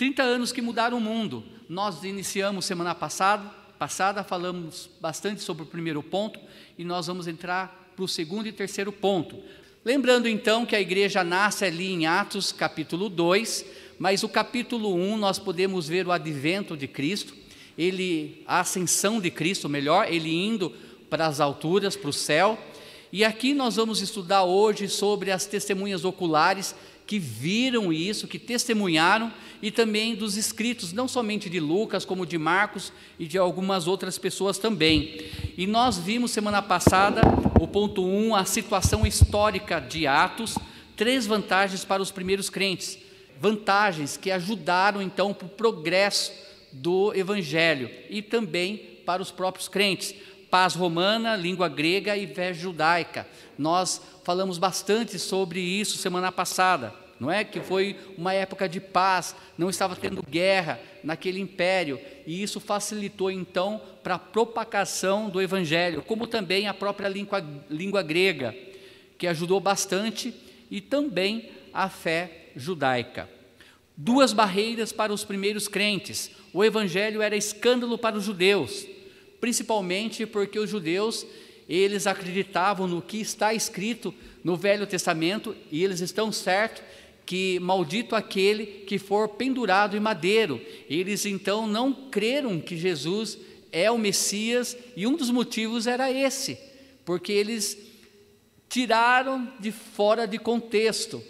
30 anos que mudaram o mundo. Nós iniciamos semana passada, passada, falamos bastante sobre o primeiro ponto e nós vamos entrar para o segundo e terceiro ponto. Lembrando então que a igreja nasce ali em Atos capítulo 2, mas o capítulo 1 nós podemos ver o advento de Cristo, ele a ascensão de Cristo, melhor, ele indo para as alturas, para o céu. E aqui nós vamos estudar hoje sobre as testemunhas oculares que viram isso, que testemunharam, e também dos escritos, não somente de Lucas, como de Marcos e de algumas outras pessoas também. E nós vimos semana passada, o ponto 1, um, a situação histórica de Atos, três vantagens para os primeiros crentes, vantagens que ajudaram então para o progresso do Evangelho e também para os próprios crentes. Paz romana, língua grega e fé judaica. Nós falamos bastante sobre isso semana passada, não é? Que foi uma época de paz, não estava tendo guerra naquele império, e isso facilitou então para a propagação do evangelho, como também a própria língua, língua grega, que ajudou bastante, e também a fé judaica. Duas barreiras para os primeiros crentes. O evangelho era escândalo para os judeus, principalmente porque os judeus, eles acreditavam no que está escrito no Velho Testamento e eles estão certos que maldito aquele que for pendurado em madeiro. Eles então não creram que Jesus é o Messias e um dos motivos era esse, porque eles tiraram de fora de contexto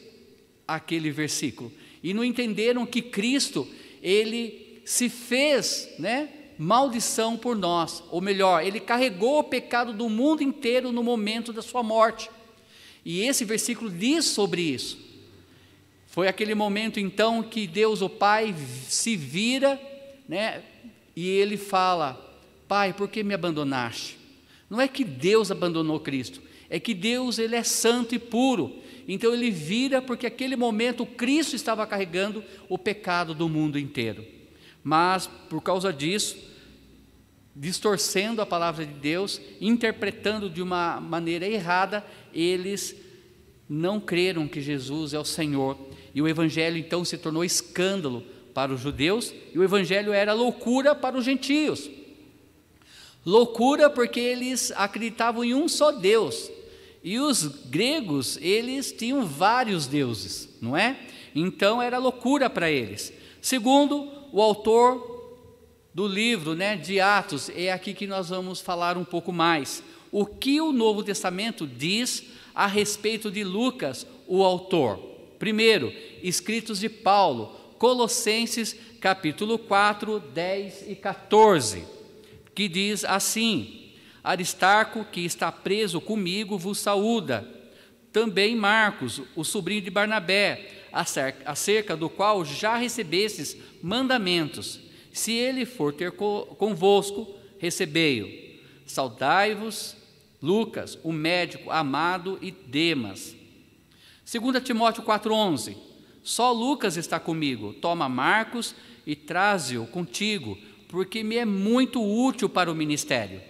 aquele versículo e não entenderam que Cristo, ele se fez, né, maldição por nós, ou melhor, ele carregou o pecado do mundo inteiro no momento da sua morte. E esse versículo diz sobre isso. Foi aquele momento então que Deus, o Pai, se vira, né, e ele fala: Pai, por que me abandonaste? Não é que Deus abandonou Cristo, é que Deus ele é santo e puro. Então ele vira porque aquele momento Cristo estava carregando o pecado do mundo inteiro. Mas por causa disso, distorcendo a palavra de Deus, interpretando de uma maneira errada, eles não creram que Jesus é o Senhor. E o evangelho então se tornou escândalo para os judeus, e o evangelho era loucura para os gentios. Loucura porque eles acreditavam em um só Deus, e os gregos, eles tinham vários deuses, não é? Então era loucura para eles. Segundo, o autor do livro né, de Atos, é aqui que nós vamos falar um pouco mais. O que o Novo Testamento diz a respeito de Lucas, o autor? Primeiro, escritos de Paulo, Colossenses capítulo 4, 10 e 14, que diz assim: Aristarco, que está preso comigo, vos saúda. Também Marcos, o sobrinho de Barnabé, acerca do qual já recebestes mandamentos. Se ele for ter convosco, recebei-o. Saudai-vos, Lucas, o médico amado, e Demas. 2 Timóteo 4,11 Só Lucas está comigo, toma Marcos e traze-o contigo, porque me é muito útil para o ministério.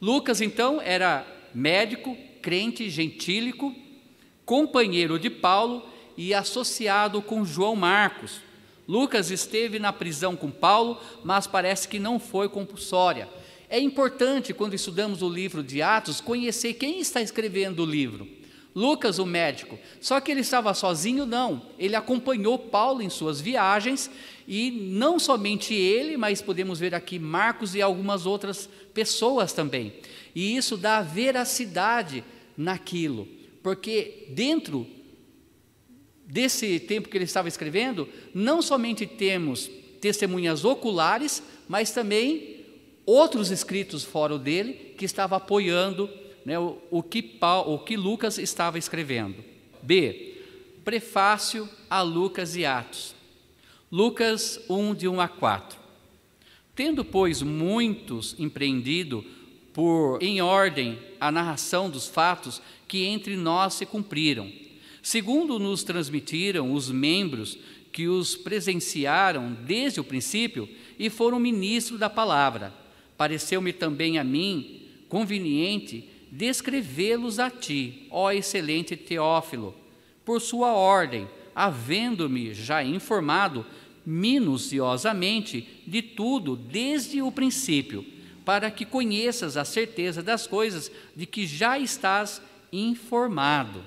Lucas, então, era médico, crente, gentílico, companheiro de Paulo e associado com João Marcos. Lucas esteve na prisão com Paulo, mas parece que não foi compulsória. É importante, quando estudamos o livro de Atos, conhecer quem está escrevendo o livro. Lucas, o médico. Só que ele estava sozinho? Não. Ele acompanhou Paulo em suas viagens e não somente ele, mas podemos ver aqui Marcos e algumas outras pessoas também. E isso dá veracidade naquilo, porque dentro desse tempo que ele estava escrevendo, não somente temos testemunhas oculares, mas também outros escritos fora dele que estava apoiando né, o, o, que Paulo, o que Lucas estava escrevendo. B. Prefácio a Lucas e Atos. Lucas 1, de 1 a 4. Tendo, pois, muitos empreendido por em ordem a narração dos fatos que entre nós se cumpriram, segundo nos transmitiram os membros que os presenciaram desde o princípio e foram ministros da palavra, pareceu-me também a mim conveniente descrevê-los a ti, ó excelente Teófilo, por sua ordem, havendo-me já informado minuciosamente de tudo desde o princípio, para que conheças a certeza das coisas de que já estás informado.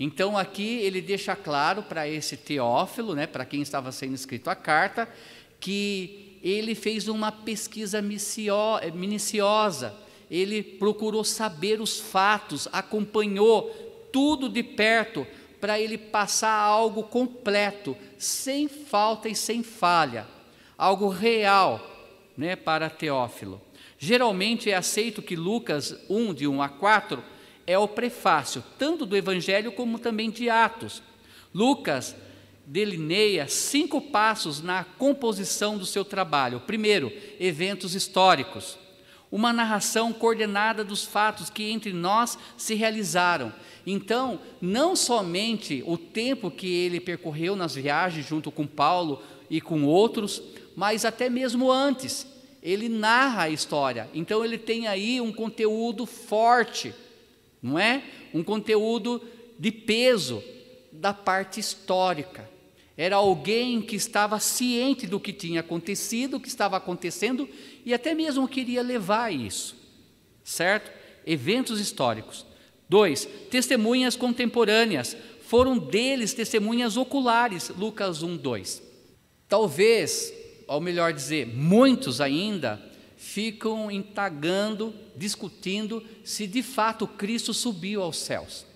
Então aqui ele deixa claro para esse Teófilo, né, para quem estava sendo escrito a carta, que ele fez uma pesquisa minuciosa, ele procurou saber os fatos, acompanhou tudo de perto para ele passar algo completo, sem falta e sem falha, algo real, né, para Teófilo. Geralmente é aceito que Lucas 1 de 1 a 4 é o prefácio, tanto do Evangelho como também de Atos. Lucas delineia cinco passos na composição do seu trabalho. Primeiro, eventos históricos uma narração coordenada dos fatos que entre nós se realizaram. Então, não somente o tempo que ele percorreu nas viagens junto com Paulo e com outros, mas até mesmo antes. Ele narra a história. Então, ele tem aí um conteúdo forte, não é? Um conteúdo de peso da parte histórica. Era alguém que estava ciente do que tinha acontecido, o que estava acontecendo e até mesmo queria levar isso, certo? Eventos históricos. Dois, testemunhas contemporâneas. Foram deles testemunhas oculares, Lucas 1, 2. Talvez, ou melhor dizer, muitos ainda ficam intagando, discutindo se de fato Cristo subiu aos céus.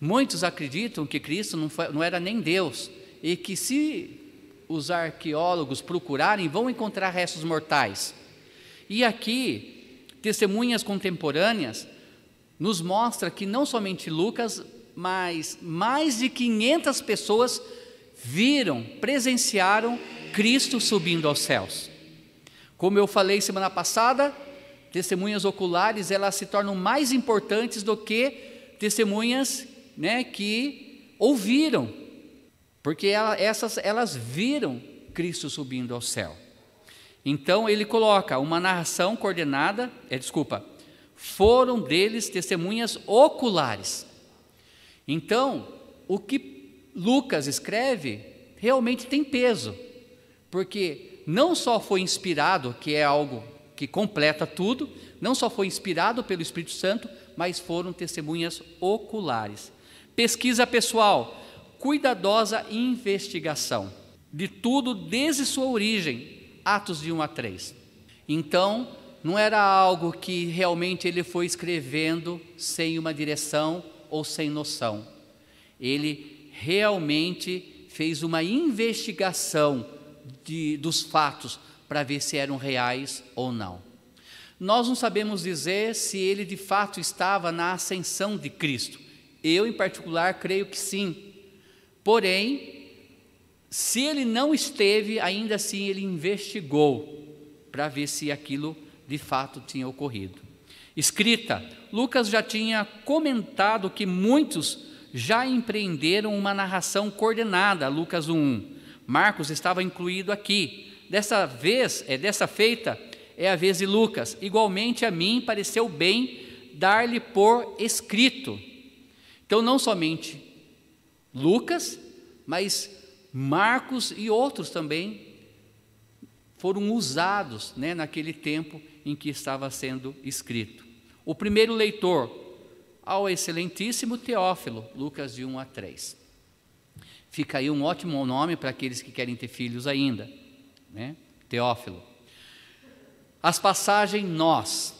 Muitos acreditam que Cristo não, foi, não era nem Deus e que se os arqueólogos procurarem, vão encontrar restos mortais. E aqui, testemunhas contemporâneas nos mostra que não somente Lucas, mas mais de 500 pessoas viram, presenciaram Cristo subindo aos céus. Como eu falei semana passada, testemunhas oculares elas se tornam mais importantes do que testemunhas né, que ouviram porque essas elas viram Cristo subindo ao céu. Então ele coloca uma narração coordenada, é, desculpa, foram deles testemunhas oculares. Então, o que Lucas escreve realmente tem peso, porque não só foi inspirado, que é algo que completa tudo, não só foi inspirado pelo Espírito Santo, mas foram testemunhas oculares. Pesquisa pessoal, cuidadosa investigação de tudo desde sua origem, Atos de 1 a 3. Então, não era algo que realmente ele foi escrevendo sem uma direção ou sem noção. Ele realmente fez uma investigação de, dos fatos para ver se eram reais ou não. Nós não sabemos dizer se ele de fato estava na ascensão de Cristo. Eu, em particular, creio que sim, Porém, se ele não esteve, ainda assim ele investigou para ver se aquilo de fato tinha ocorrido. Escrita, Lucas já tinha comentado que muitos já empreenderam uma narração coordenada, Lucas 1. Marcos estava incluído aqui. Dessa vez, é dessa feita, é a vez de Lucas. Igualmente a mim pareceu bem dar-lhe por escrito. Então, não somente Lucas, mas Marcos e outros também foram usados né, naquele tempo em que estava sendo escrito. O primeiro leitor, ao excelentíssimo Teófilo, Lucas de 1 a 3. Fica aí um ótimo nome para aqueles que querem ter filhos ainda, né? Teófilo. As passagens nós.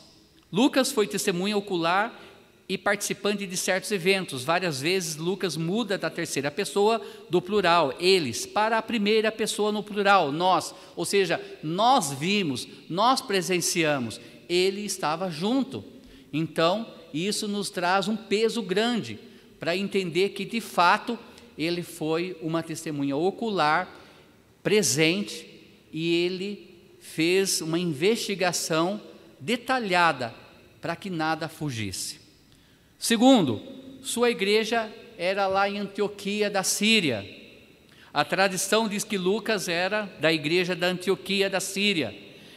Lucas foi testemunha ocular e participante de certos eventos. Várias vezes Lucas muda da terceira pessoa do plural, eles, para a primeira pessoa no plural, nós. Ou seja, nós vimos, nós presenciamos, ele estava junto. Então, isso nos traz um peso grande para entender que, de fato, ele foi uma testemunha ocular, presente, e ele fez uma investigação detalhada para que nada fugisse. Segundo, sua igreja era lá em Antioquia da Síria. A tradição diz que Lucas era da igreja da Antioquia da Síria.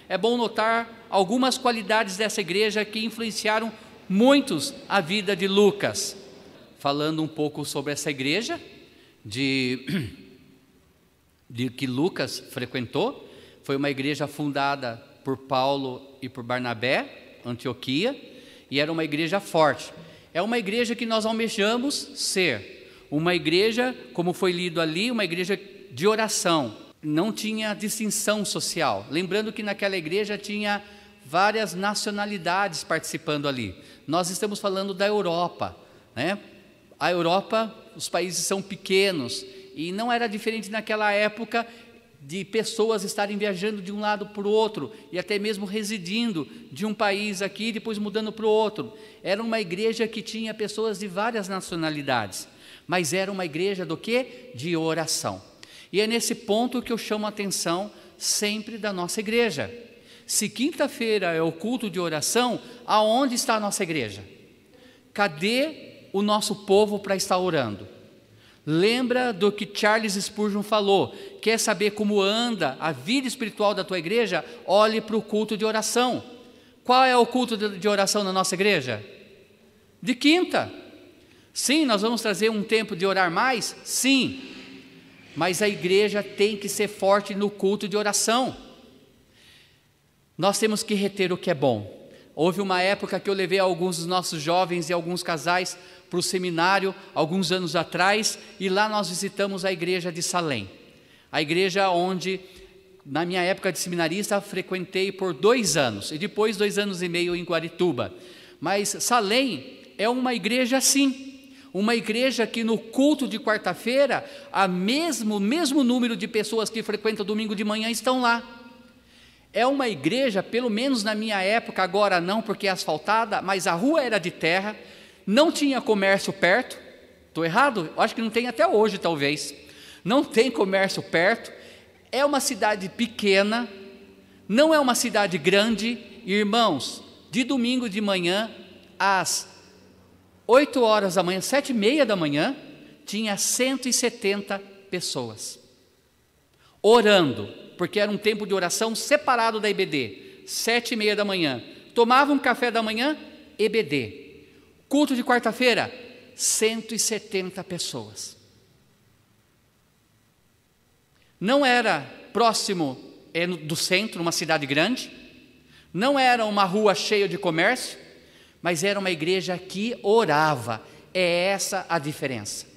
É bom notar algumas qualidades dessa igreja que influenciaram muitos a vida de Lucas. Falando um pouco sobre essa igreja de de que Lucas frequentou. Foi uma igreja fundada por Paulo e por Barnabé, Antioquia, e era uma igreja forte. É uma igreja que nós almejamos ser. Uma igreja, como foi lido ali, uma igreja de oração. Não tinha distinção social. Lembrando que naquela igreja tinha várias nacionalidades participando ali. Nós estamos falando da Europa, né? A Europa, os países são pequenos e não era diferente naquela época de pessoas estarem viajando de um lado para o outro e até mesmo residindo de um país aqui e depois mudando para o outro. Era uma igreja que tinha pessoas de várias nacionalidades, mas era uma igreja do que? De oração. E é nesse ponto que eu chamo a atenção sempre da nossa igreja. Se quinta-feira é o culto de oração, aonde está a nossa igreja? Cadê o nosso povo para estar orando? Lembra do que Charles Spurgeon falou? Quer saber como anda a vida espiritual da tua igreja? Olhe para o culto de oração. Qual é o culto de oração na nossa igreja? De quinta. Sim, nós vamos trazer um tempo de orar mais? Sim. Mas a igreja tem que ser forte no culto de oração. Nós temos que reter o que é bom. Houve uma época que eu levei alguns dos nossos jovens e alguns casais para o seminário alguns anos atrás e lá nós visitamos a igreja de Salém. A igreja onde, na minha época de seminarista, frequentei por dois anos e depois dois anos e meio em Guarituba. Mas Salém é uma igreja assim, uma igreja que no culto de quarta-feira, a mesmo mesmo número de pessoas que frequentam domingo de manhã estão lá. É uma igreja, pelo menos na minha época, agora não porque é asfaltada, mas a rua era de terra, não tinha comércio perto. Estou errado? Acho que não tem até hoje, talvez. Não tem comércio perto. É uma cidade pequena, não é uma cidade grande. Irmãos, de domingo de manhã, às 8 horas da manhã, sete e meia da manhã, tinha 170 pessoas orando, porque era um tempo de oração separado da IBD, sete e meia da manhã. Tomavam um café da manhã, EBD. Culto de quarta-feira, 170 pessoas. Não era próximo é, do centro, uma cidade grande, não era uma rua cheia de comércio, mas era uma igreja que orava. É essa a diferença.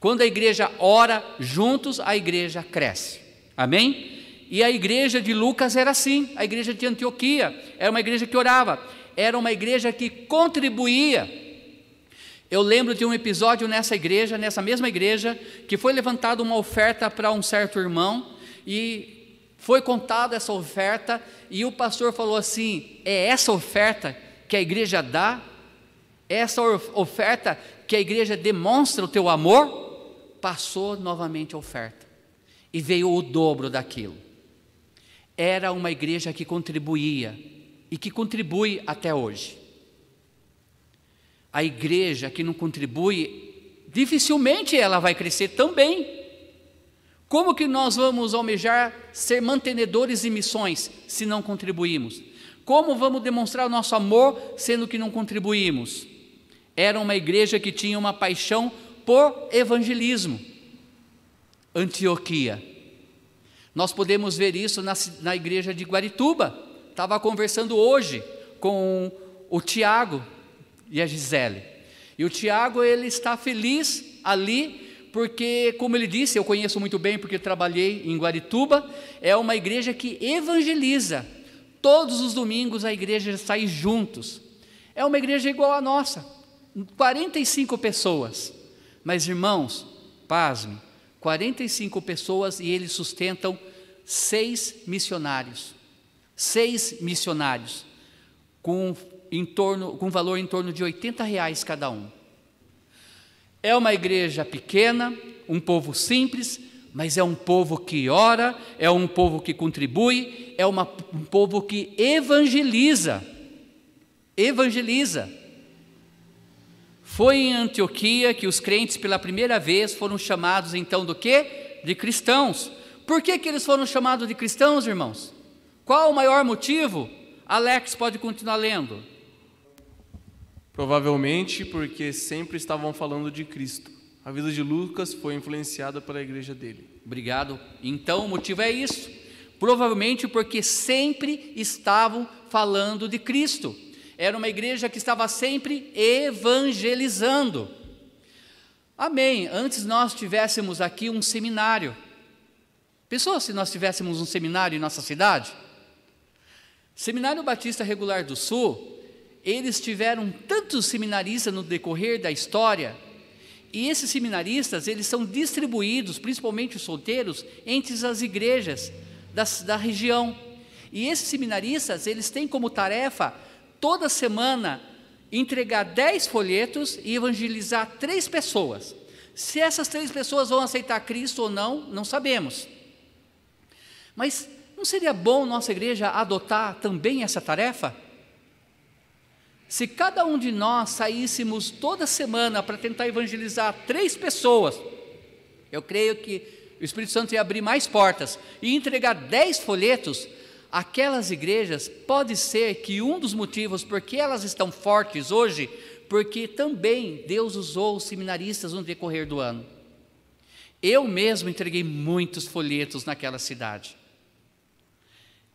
Quando a igreja ora juntos, a igreja cresce. Amém? E a igreja de Lucas era assim, a igreja de Antioquia era uma igreja que orava, era uma igreja que contribuía eu lembro de um episódio nessa igreja, nessa mesma igreja, que foi levantada uma oferta para um certo irmão e foi contada essa oferta e o pastor falou assim: é essa oferta que a igreja dá? É essa oferta que a igreja demonstra o teu amor? Passou novamente a oferta e veio o dobro daquilo. Era uma igreja que contribuía e que contribui até hoje a igreja que não contribui, dificilmente ela vai crescer também. Como que nós vamos almejar ser mantenedores de missões se não contribuímos? Como vamos demonstrar o nosso amor sendo que não contribuímos? Era uma igreja que tinha uma paixão por evangelismo. Antioquia. Nós podemos ver isso na, na igreja de Guarituba. Estava conversando hoje com o Tiago, e a Gisele. E o Tiago, ele está feliz ali, porque, como ele disse, eu conheço muito bem porque trabalhei em Guarituba, é uma igreja que evangeliza. Todos os domingos a igreja sai juntos. É uma igreja igual à nossa, 45 pessoas. Mas, irmãos, pasme, 45 pessoas e eles sustentam seis missionários. Seis missionários, com em torno, com valor em torno de 80 reais cada um. É uma igreja pequena, um povo simples, mas é um povo que ora, é um povo que contribui, é uma, um povo que evangeliza. Evangeliza. Foi em Antioquia que os crentes pela primeira vez foram chamados então do quê? De cristãos. Por que, que eles foram chamados de cristãos, irmãos? Qual o maior motivo? Alex pode continuar lendo. Provavelmente porque sempre estavam falando de Cristo. A vida de Lucas foi influenciada pela igreja dele. Obrigado. Então o motivo é isso. Provavelmente porque sempre estavam falando de Cristo. Era uma igreja que estava sempre evangelizando. Amém. Antes nós tivéssemos aqui um seminário. Pensou se nós tivéssemos um seminário em nossa cidade? Seminário Batista Regular do Sul, eles tiveram tantos seminaristas no decorrer da história, e esses seminaristas, eles são distribuídos, principalmente os solteiros, entre as igrejas da, região. E esses seminaristas, eles têm como tarefa, toda semana, entregar dez folhetos e evangelizar três pessoas. Se essas três pessoas vão aceitar Cristo ou não, não sabemos. Mas não seria bom nossa igreja adotar também essa tarefa? Se cada um de nós saíssemos toda semana para tentar evangelizar três pessoas, eu creio que o Espírito Santo ia abrir mais portas e entregar dez folhetos, aquelas igrejas, pode ser que um dos motivos por que elas estão fortes hoje, porque também Deus usou os seminaristas no decorrer do ano. Eu mesmo entreguei muitos folhetos naquela cidade.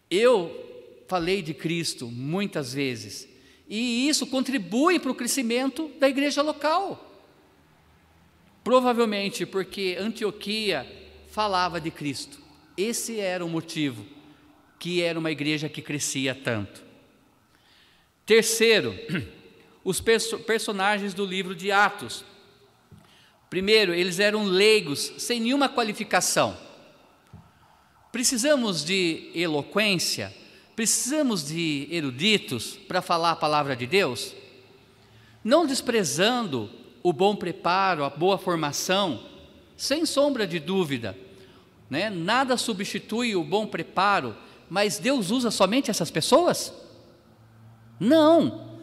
Eu falei de Cristo muitas vezes e isso contribui para o crescimento da igreja local. Provavelmente porque Antioquia falava de Cristo. Esse era o motivo que era uma igreja que crescia tanto. Terceiro, os perso personagens do livro de Atos. Primeiro, eles eram leigos, sem nenhuma qualificação. Precisamos de eloquência, Precisamos de eruditos para falar a palavra de Deus? Não desprezando o bom preparo, a boa formação, sem sombra de dúvida, né? nada substitui o bom preparo, mas Deus usa somente essas pessoas? Não.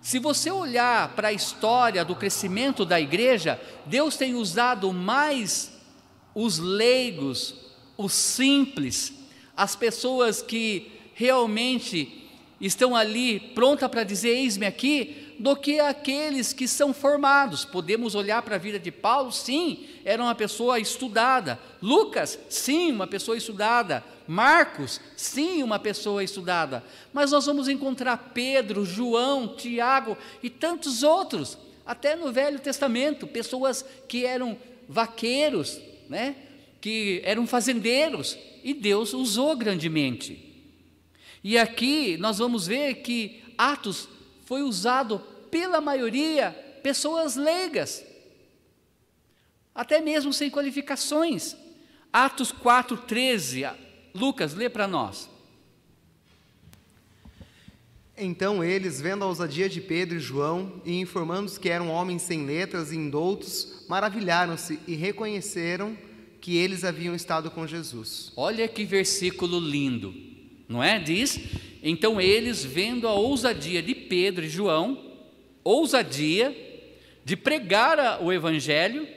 Se você olhar para a história do crescimento da igreja, Deus tem usado mais os leigos, os simples, as pessoas que realmente estão ali pronta para dizer eis-me aqui, do que aqueles que são formados. Podemos olhar para a vida de Paulo, sim, era uma pessoa estudada. Lucas, sim, uma pessoa estudada. Marcos, sim, uma pessoa estudada. Mas nós vamos encontrar Pedro, João, Tiago e tantos outros, até no Velho Testamento, pessoas que eram vaqueiros, né? Que eram fazendeiros, e Deus usou grandemente. E aqui nós vamos ver que Atos foi usado pela maioria pessoas leigas, até mesmo sem qualificações. Atos 4:13. Lucas, lê para nós. Então eles, vendo a ousadia de Pedro e João, e informando-se que eram homens sem letras e indoutos, maravilharam-se e reconheceram que eles haviam estado com Jesus. Olha que versículo lindo não é? Diz: então eles, vendo a ousadia de Pedro e João, ousadia de pregar o Evangelho,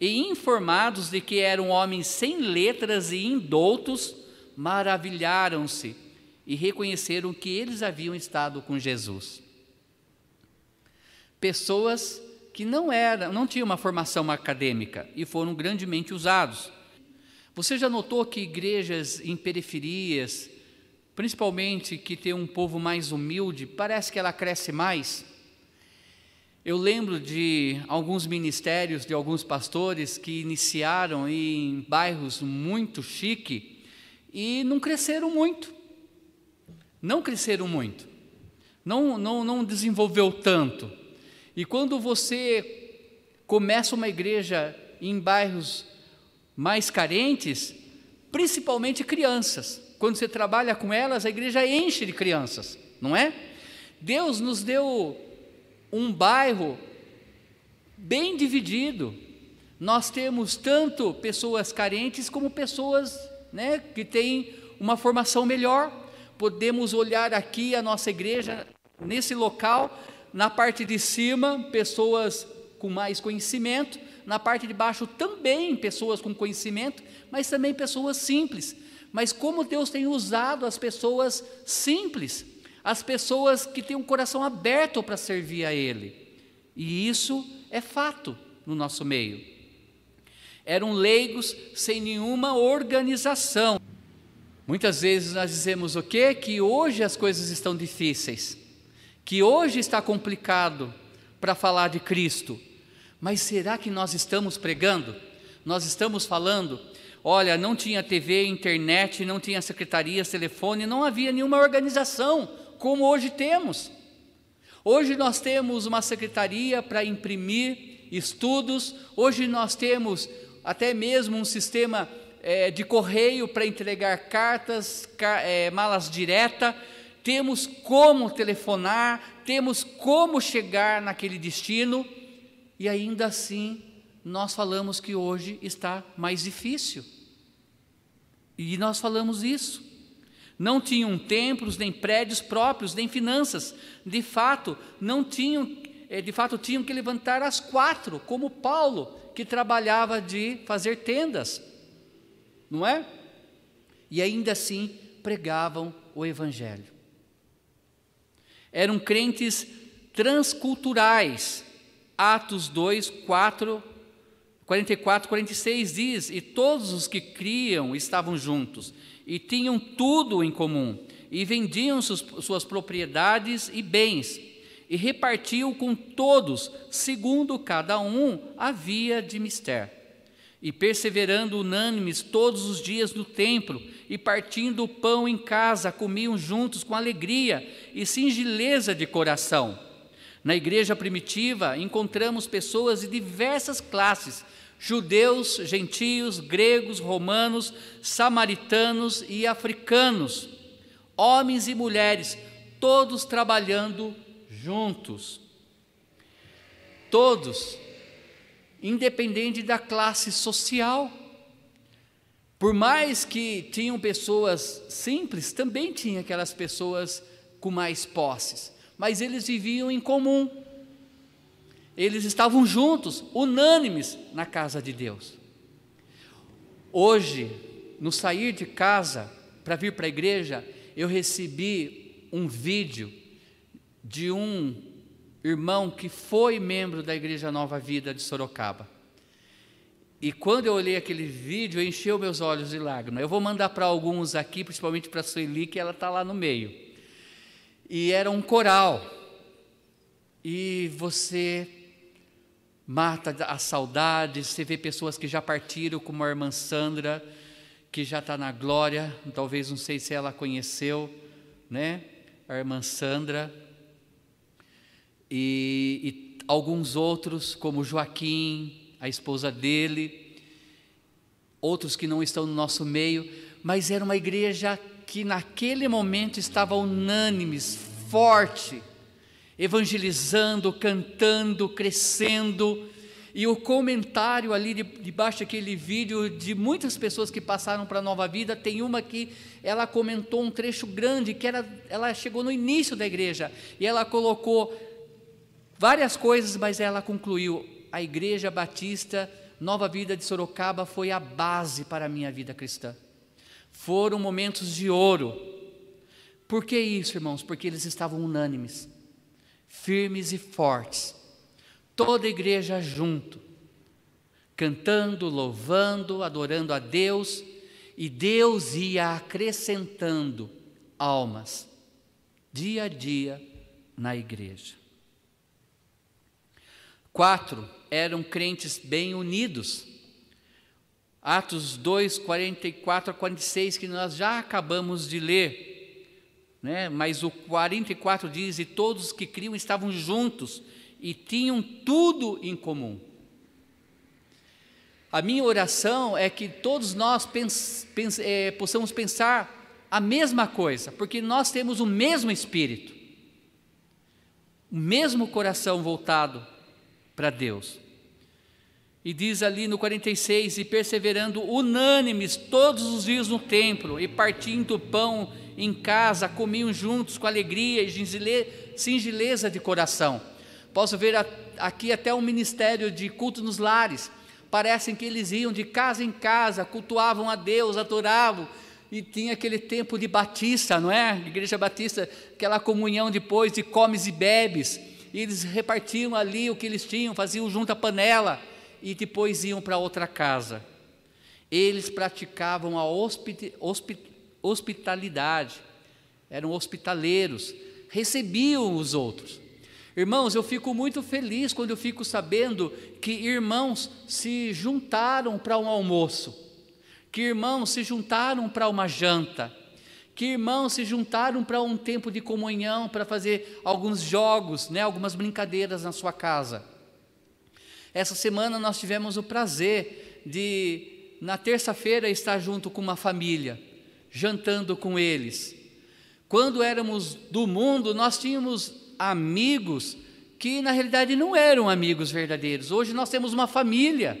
e informados de que eram homens sem letras e indoutos, maravilharam-se e reconheceram que eles haviam estado com Jesus. Pessoas que não eram, não tinham uma formação acadêmica e foram grandemente usados. Você já notou que igrejas em periferias, principalmente que tem um povo mais humilde, parece que ela cresce mais. Eu lembro de alguns ministérios, de alguns pastores que iniciaram em bairros muito chique e não cresceram muito. Não cresceram muito. Não, não, não desenvolveu tanto. E quando você começa uma igreja em bairros mais carentes, principalmente crianças, quando você trabalha com elas, a igreja enche de crianças, não é? Deus nos deu um bairro bem dividido. Nós temos tanto pessoas carentes como pessoas né, que têm uma formação melhor. Podemos olhar aqui a nossa igreja, nesse local, na parte de cima, pessoas com mais conhecimento, na parte de baixo também pessoas com conhecimento, mas também pessoas simples mas como Deus tem usado as pessoas simples, as pessoas que têm um coração aberto para servir a Ele. E isso é fato no nosso meio. eram leigos sem nenhuma organização. Muitas vezes nós dizemos o quê? Que hoje as coisas estão difíceis, que hoje está complicado para falar de Cristo. Mas será que nós estamos pregando? Nós estamos falando? Olha, não tinha TV, internet, não tinha secretarias, telefone, não havia nenhuma organização como hoje temos. Hoje nós temos uma secretaria para imprimir estudos, hoje nós temos até mesmo um sistema é, de correio para entregar cartas, é, malas direta, temos como telefonar, temos como chegar naquele destino, e ainda assim nós falamos que hoje está mais difícil. E nós falamos isso. Não tinham templos, nem prédios próprios, nem finanças. De fato, não tinham, é, de fato, tinham que levantar às quatro, como Paulo, que trabalhava de fazer tendas não é? E ainda assim pregavam o Evangelho. Eram crentes transculturais. Atos 2, 4, 44, 46 diz: E todos os que criam estavam juntos, e tinham tudo em comum, e vendiam suas, suas propriedades e bens, e repartiam com todos, segundo cada um havia de mistério e perseverando unânimes todos os dias no templo, e partindo o pão em casa, comiam juntos com alegria e singeleza de coração. Na igreja primitiva, encontramos pessoas de diversas classes: judeus, gentios, gregos, romanos, samaritanos e africanos, homens e mulheres, todos trabalhando juntos. Todos independente da classe social. Por mais que tinham pessoas simples, também tinha aquelas pessoas com mais posses, mas eles viviam em comum. Eles estavam juntos, unânimes na casa de Deus. Hoje, no sair de casa para vir para a igreja, eu recebi um vídeo de um irmão que foi membro da Igreja Nova Vida de Sorocaba. E quando eu olhei aquele vídeo, encheu meus olhos de lágrimas. Eu vou mandar para alguns aqui, principalmente para a Sueli, que ela está lá no meio. E era um coral. E você mata a saudade, você vê pessoas que já partiram, como a irmã Sandra, que já está na glória, talvez não sei se ela conheceu, né? A irmã Sandra e, e alguns outros, como Joaquim, a esposa dele, outros que não estão no nosso meio, mas era uma igreja que naquele momento estava unânimes, forte, evangelizando, cantando, crescendo. E o comentário ali de, debaixo daquele vídeo de muitas pessoas que passaram para a nova vida, tem uma que ela comentou um trecho grande que era, ela chegou no início da igreja e ela colocou várias coisas, mas ela concluiu: a Igreja Batista Nova Vida de Sorocaba foi a base para a minha vida cristã. Foram momentos de ouro. Por que isso, irmãos? Porque eles estavam unânimes, firmes e fortes. Toda a igreja junto, cantando, louvando, adorando a Deus, e Deus ia acrescentando almas dia a dia na igreja. Quatro eram crentes bem unidos. Atos 2, 44 a 46, que nós já acabamos de ler, né? mas o 44 diz: E todos que criam estavam juntos e tinham tudo em comum. A minha oração é que todos nós pens, pens, é, possamos pensar a mesma coisa, porque nós temos o mesmo espírito, o mesmo coração voltado para Deus. E diz ali no 46: E perseverando unânimes todos os dias no templo, e partindo o pão em casa, comiam juntos com alegria e singeleza de coração. Posso ver aqui até um ministério de culto nos lares. Parecem que eles iam de casa em casa, cultuavam a Deus, adoravam, e tinha aquele tempo de batista, não é? Igreja Batista, aquela comunhão depois de comes e bebes e eles repartiam ali o que eles tinham, faziam junto à panela, e depois iam para outra casa. Eles praticavam a hospit hospit hospitalidade, eram hospitaleiros, recebiam os outros. Irmãos, eu fico muito feliz quando eu fico sabendo que irmãos se juntaram para um almoço, que irmãos se juntaram para uma janta, que irmãos se juntaram para um tempo de comunhão, para fazer alguns jogos, né, algumas brincadeiras na sua casa. Essa semana nós tivemos o prazer de, na terça-feira, estar junto com uma família, jantando com eles. Quando éramos do mundo, nós tínhamos amigos que na realidade não eram amigos verdadeiros. Hoje nós temos uma família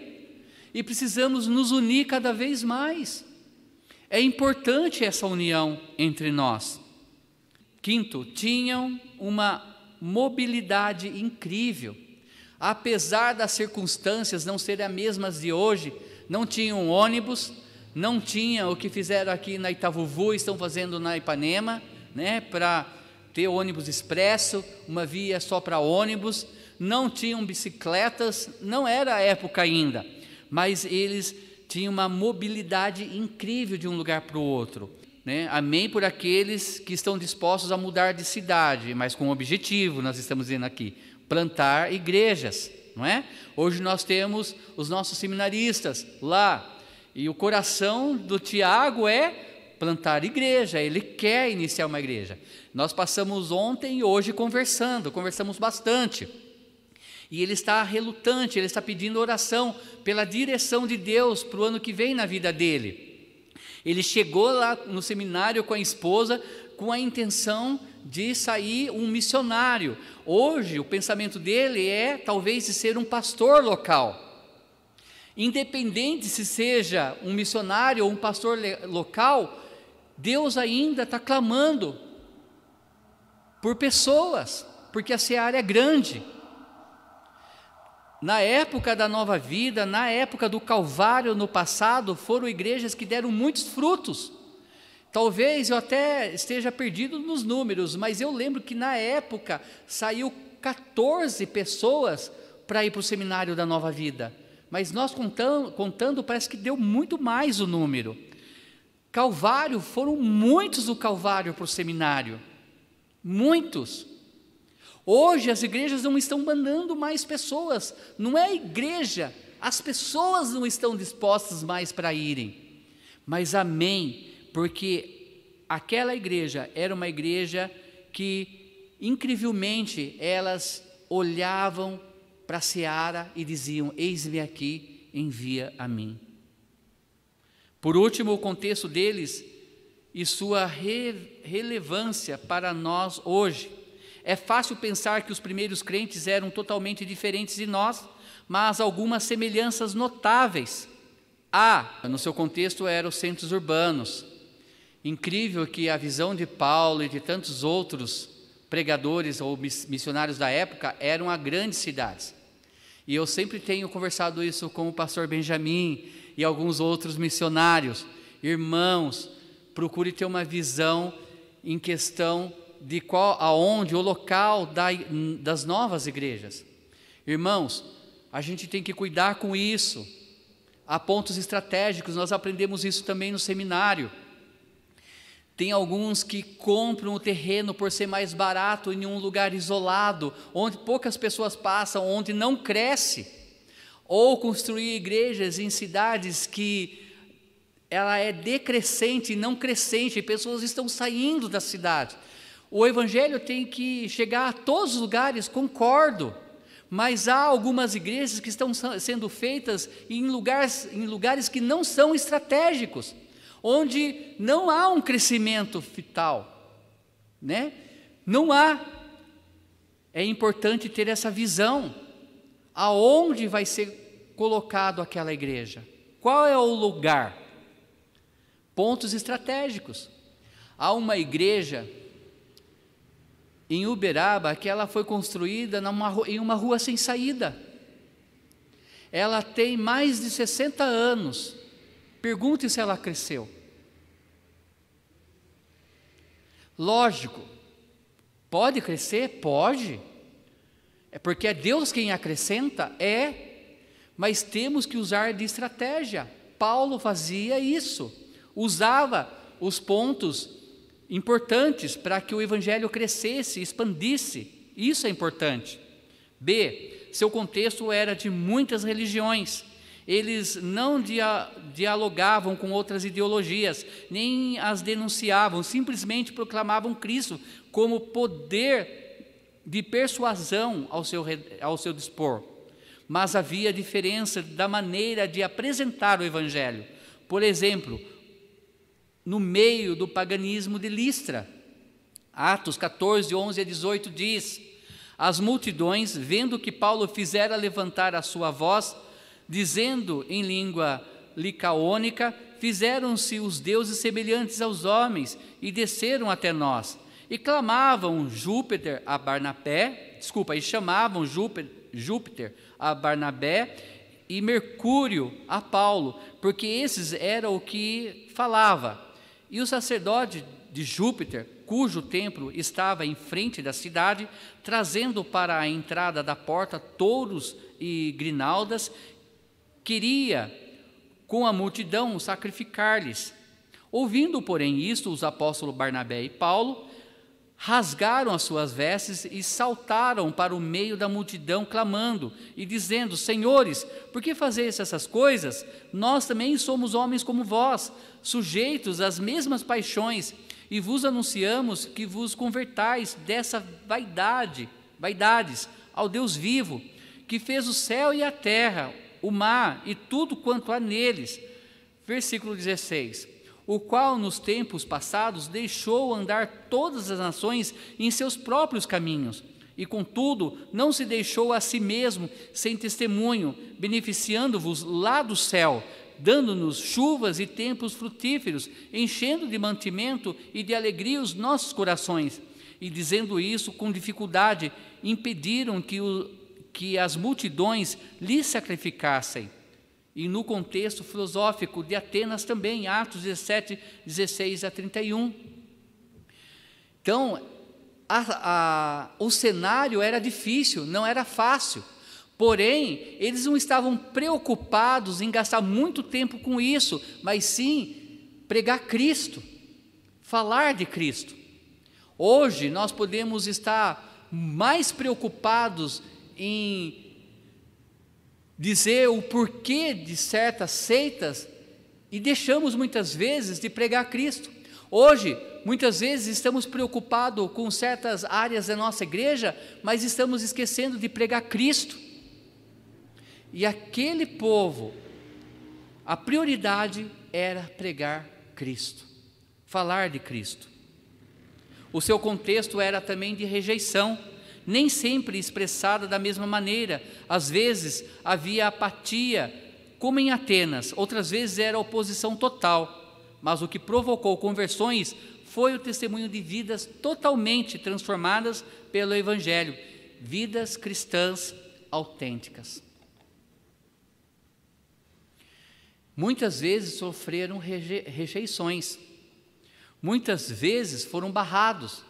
e precisamos nos unir cada vez mais. É importante essa união entre nós. Quinto, tinham uma mobilidade incrível. Apesar das circunstâncias não serem as mesmas de hoje, não tinham ônibus, não tinha o que fizeram aqui na Itavuvu, estão fazendo na Ipanema, né, para ter ônibus expresso, uma via só para ônibus, não tinham bicicletas, não era a época ainda, mas eles tinha uma mobilidade incrível de um lugar para o outro. Né? Amém por aqueles que estão dispostos a mudar de cidade, mas com objetivo, nós estamos dizendo aqui, plantar igrejas, não é? Hoje nós temos os nossos seminaristas lá, e o coração do Tiago é plantar igreja, ele quer iniciar uma igreja. Nós passamos ontem e hoje conversando, conversamos bastante. E ele está relutante, ele está pedindo oração pela direção de Deus para o ano que vem na vida dele. Ele chegou lá no seminário com a esposa com a intenção de sair um missionário. Hoje, o pensamento dele é talvez de ser um pastor local. Independente se seja um missionário ou um pastor local, Deus ainda está clamando por pessoas, porque a seara é grande. Na época da nova vida, na época do Calvário no passado, foram igrejas que deram muitos frutos. Talvez eu até esteja perdido nos números, mas eu lembro que na época saiu 14 pessoas para ir para o seminário da nova vida. Mas nós contando, contando, parece que deu muito mais o número. Calvário, foram muitos o Calvário para o seminário. Muitos. Hoje as igrejas não estão mandando mais pessoas, não é igreja, as pessoas não estão dispostas mais para irem. Mas amém, porque aquela igreja era uma igreja que, incrivelmente, elas olhavam para a seara e diziam: Eis-me aqui, envia a mim. Por último, o contexto deles e sua re relevância para nós hoje. É fácil pensar que os primeiros crentes eram totalmente diferentes de nós, mas algumas semelhanças notáveis. Há, no seu contexto, eram os centros urbanos. Incrível que a visão de Paulo e de tantos outros pregadores ou missionários da época eram a grandes cidades. E eu sempre tenho conversado isso com o pastor Benjamin e alguns outros missionários. Irmãos, procure ter uma visão em questão de qual, aonde, o local da, das novas igrejas. Irmãos, a gente tem que cuidar com isso. Há pontos estratégicos, nós aprendemos isso também no seminário. Tem alguns que compram o terreno por ser mais barato em um lugar isolado, onde poucas pessoas passam, onde não cresce. Ou construir igrejas em cidades que ela é decrescente não crescente, e pessoas estão saindo da cidade. O evangelho tem que chegar a todos os lugares, concordo. Mas há algumas igrejas que estão sendo feitas em lugares, em lugares que não são estratégicos, onde não há um crescimento vital, né? Não há. É importante ter essa visão. Aonde vai ser colocado aquela igreja? Qual é o lugar? Pontos estratégicos. Há uma igreja em Uberaba que ela foi construída numa, em uma rua sem saída. Ela tem mais de 60 anos. Pergunte se ela cresceu. Lógico, pode crescer? Pode. É porque é Deus quem acrescenta? É. mas temos que usar de estratégia. Paulo fazia isso, usava os pontos importantes para que o evangelho crescesse, expandisse. Isso é importante. B. Seu contexto era de muitas religiões. Eles não dia, dialogavam com outras ideologias, nem as denunciavam, simplesmente proclamavam Cristo como poder de persuasão ao seu, ao seu dispor. Mas havia diferença da maneira de apresentar o Evangelho. Por exemplo, no meio do paganismo de Listra. Atos 14, 11 a 18 diz: As multidões, vendo que Paulo fizera levantar a sua voz, dizendo em língua licaônica, fizeram-se os deuses semelhantes aos homens e desceram até nós. E clamavam Júpiter a Barnabé, desculpa, e chamavam Júpiter, Júpiter a Barnabé e Mercúrio a Paulo, porque esses era o que falava. E o sacerdote de Júpiter, cujo templo estava em frente da cidade, trazendo para a entrada da porta touros e grinaldas, queria com a multidão sacrificar-lhes. Ouvindo, porém, isto, os apóstolos Barnabé e Paulo rasgaram as suas vestes e saltaram para o meio da multidão, clamando e dizendo: Senhores, por que fazeis essas coisas? Nós também somos homens como vós, sujeitos às mesmas paixões, e vos anunciamos que vos convertais dessa vaidade, vaidades, ao Deus vivo, que fez o céu e a terra, o mar e tudo quanto há neles. Versículo 16 o qual nos tempos passados deixou andar todas as nações em seus próprios caminhos, e contudo não se deixou a si mesmo sem testemunho, beneficiando-vos lá do céu, dando-nos chuvas e tempos frutíferos, enchendo de mantimento e de alegria os nossos corações. E dizendo isso com dificuldade, impediram que, o, que as multidões lhe sacrificassem e no contexto filosófico de Atenas também, Atos 17, 16 a 31. Então, a, a, o cenário era difícil, não era fácil. Porém, eles não estavam preocupados em gastar muito tempo com isso, mas sim pregar Cristo, falar de Cristo. Hoje nós podemos estar mais preocupados em dizer o porquê de certas seitas e deixamos muitas vezes de pregar Cristo. Hoje, muitas vezes estamos preocupados com certas áreas da nossa igreja, mas estamos esquecendo de pregar Cristo. E aquele povo, a prioridade era pregar Cristo, falar de Cristo. O seu contexto era também de rejeição nem sempre expressada da mesma maneira. Às vezes havia apatia, como em Atenas, outras vezes era oposição total. Mas o que provocou conversões foi o testemunho de vidas totalmente transformadas pelo Evangelho, vidas cristãs autênticas. Muitas vezes sofreram rejeições, muitas vezes foram barrados,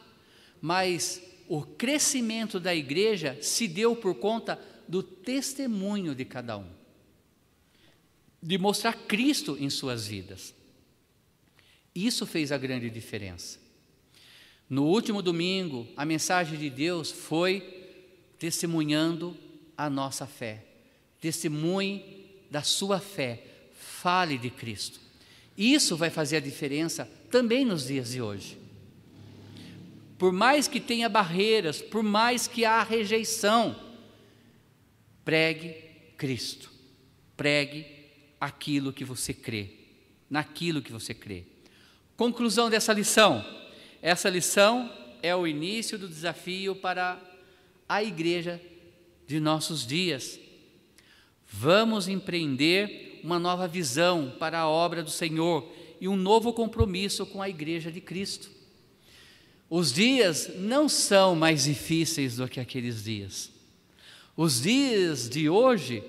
mas o crescimento da igreja se deu por conta do testemunho de cada um, de mostrar Cristo em suas vidas. Isso fez a grande diferença. No último domingo, a mensagem de Deus foi testemunhando a nossa fé. Testemunhe da sua fé, fale de Cristo. Isso vai fazer a diferença também nos dias de hoje. Por mais que tenha barreiras, por mais que há rejeição, pregue Cristo. Pregue aquilo que você crê, naquilo que você crê. Conclusão dessa lição: essa lição é o início do desafio para a igreja de nossos dias. Vamos empreender uma nova visão para a obra do Senhor e um novo compromisso com a igreja de Cristo. Os dias não são mais difíceis do que aqueles dias. Os dias de hoje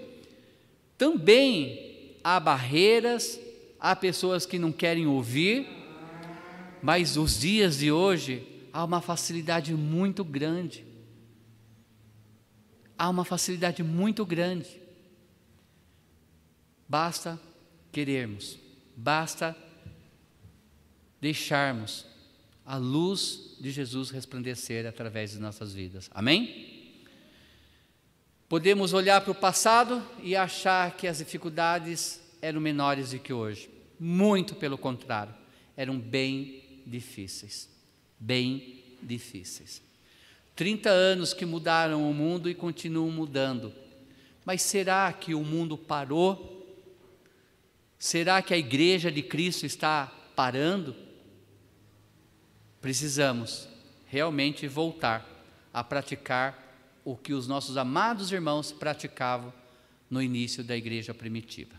também há barreiras, há pessoas que não querem ouvir, mas os dias de hoje há uma facilidade muito grande. Há uma facilidade muito grande. Basta querermos, basta deixarmos a luz de Jesus resplandecer através de nossas vidas. Amém? Podemos olhar para o passado e achar que as dificuldades eram menores do que hoje. Muito pelo contrário, eram bem difíceis. Bem difíceis. 30 anos que mudaram o mundo e continuam mudando. Mas será que o mundo parou? Será que a igreja de Cristo está parando? Precisamos realmente voltar a praticar o que os nossos amados irmãos praticavam no início da igreja primitiva.